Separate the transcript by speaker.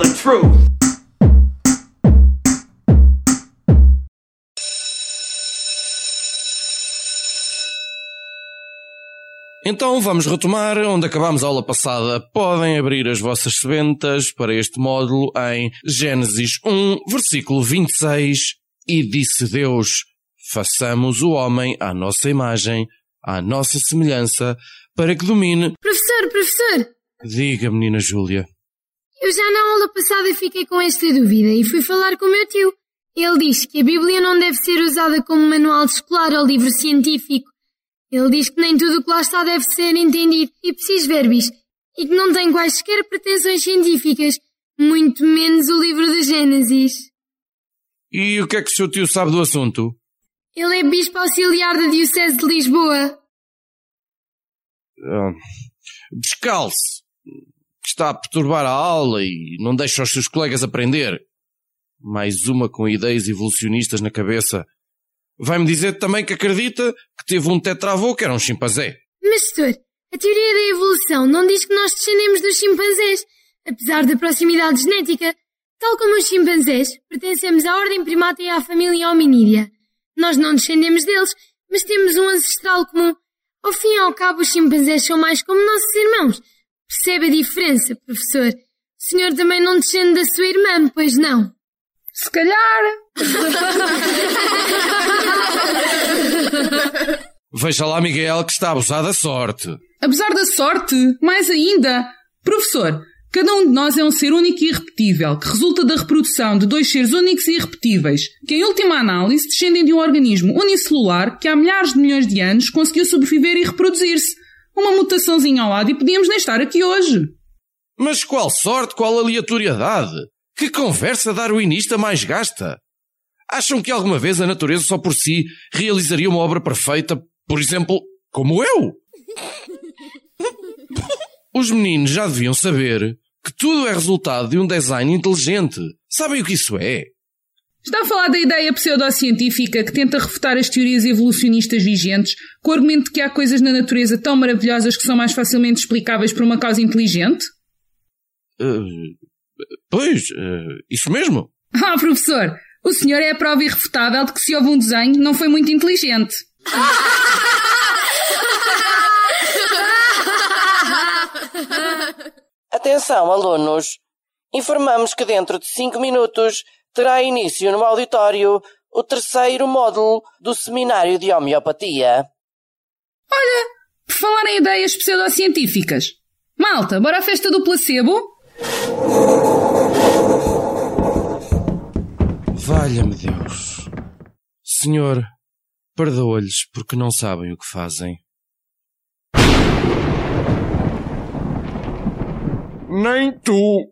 Speaker 1: The truth.
Speaker 2: Então vamos retomar onde acabámos a aula passada. Podem abrir as vossas sementas para este módulo em Gênesis 1, versículo 26. E disse Deus: Façamos o homem à nossa imagem, à nossa semelhança, para que domine.
Speaker 3: Professor, professor,
Speaker 2: Diga, menina Júlia.
Speaker 3: Eu já na aula passada fiquei com esta dúvida e fui falar com o meu tio. Ele diz que a Bíblia não deve ser usada como manual escolar ou livro científico. Ele diz que nem tudo o que lá está deve ser entendido e preciso verbis e que não tem quaisquer pretensões científicas, muito menos o livro de Gênesis.
Speaker 2: E o que é que o seu tio sabe do assunto?
Speaker 3: Ele é bispo auxiliar da Diocese de Lisboa.
Speaker 2: Ah, Descalce. Está a perturbar a aula e não deixa os seus colegas aprender. Mais uma com ideias evolucionistas na cabeça. Vai-me dizer também que acredita que teve um tetravô que era um chimpanzé.
Speaker 3: Mas, doutor, a teoria da evolução não diz que nós descendemos dos chimpanzés, apesar da proximidade genética. Tal como os chimpanzés, pertencemos à ordem primata e à família hominídea. Nós não descendemos deles, mas temos um ancestral comum. Ao fim e ao cabo, os chimpanzés são mais como nossos irmãos. Percebe a diferença, professor? O senhor também não descende da sua irmã, pois não?
Speaker 4: Se calhar.
Speaker 2: Veja lá, Miguel, que está a abusar da sorte.
Speaker 4: Apesar da sorte, mais ainda. Professor, cada um de nós é um ser único e irrepetível, que resulta da reprodução de dois seres únicos e irrepetíveis, que em última análise descendem de um organismo unicelular que há milhares de milhões de anos conseguiu sobreviver e reproduzir-se. Uma mutaçãozinha ao lado e podíamos nem estar aqui hoje.
Speaker 2: Mas qual sorte, qual aleatoriedade? Que conversa darwinista mais gasta? Acham que alguma vez a natureza só por si realizaria uma obra perfeita, por exemplo, como eu? Os meninos já deviam saber que tudo é resultado de um design inteligente. Sabem o que isso é?
Speaker 4: Está a falar da ideia pseudocientífica que tenta refutar as teorias evolucionistas vigentes com o argumento de que há coisas na natureza tão maravilhosas que são mais facilmente explicáveis por uma causa inteligente?
Speaker 2: Uh, pois, uh, isso mesmo.
Speaker 4: Ah, professor, o senhor é a prova irrefutável de que se houve um desenho não foi muito inteligente.
Speaker 5: Atenção, alunos! Informamos que dentro de cinco minutos terá início no auditório o terceiro módulo do Seminário de Homeopatia.
Speaker 4: Por falar em ideias pseudocientíficas. Malta, bora à festa do placebo?
Speaker 2: Valha-me Deus. Senhor, perdoa-lhes porque não sabem o que fazem.
Speaker 1: Nem tu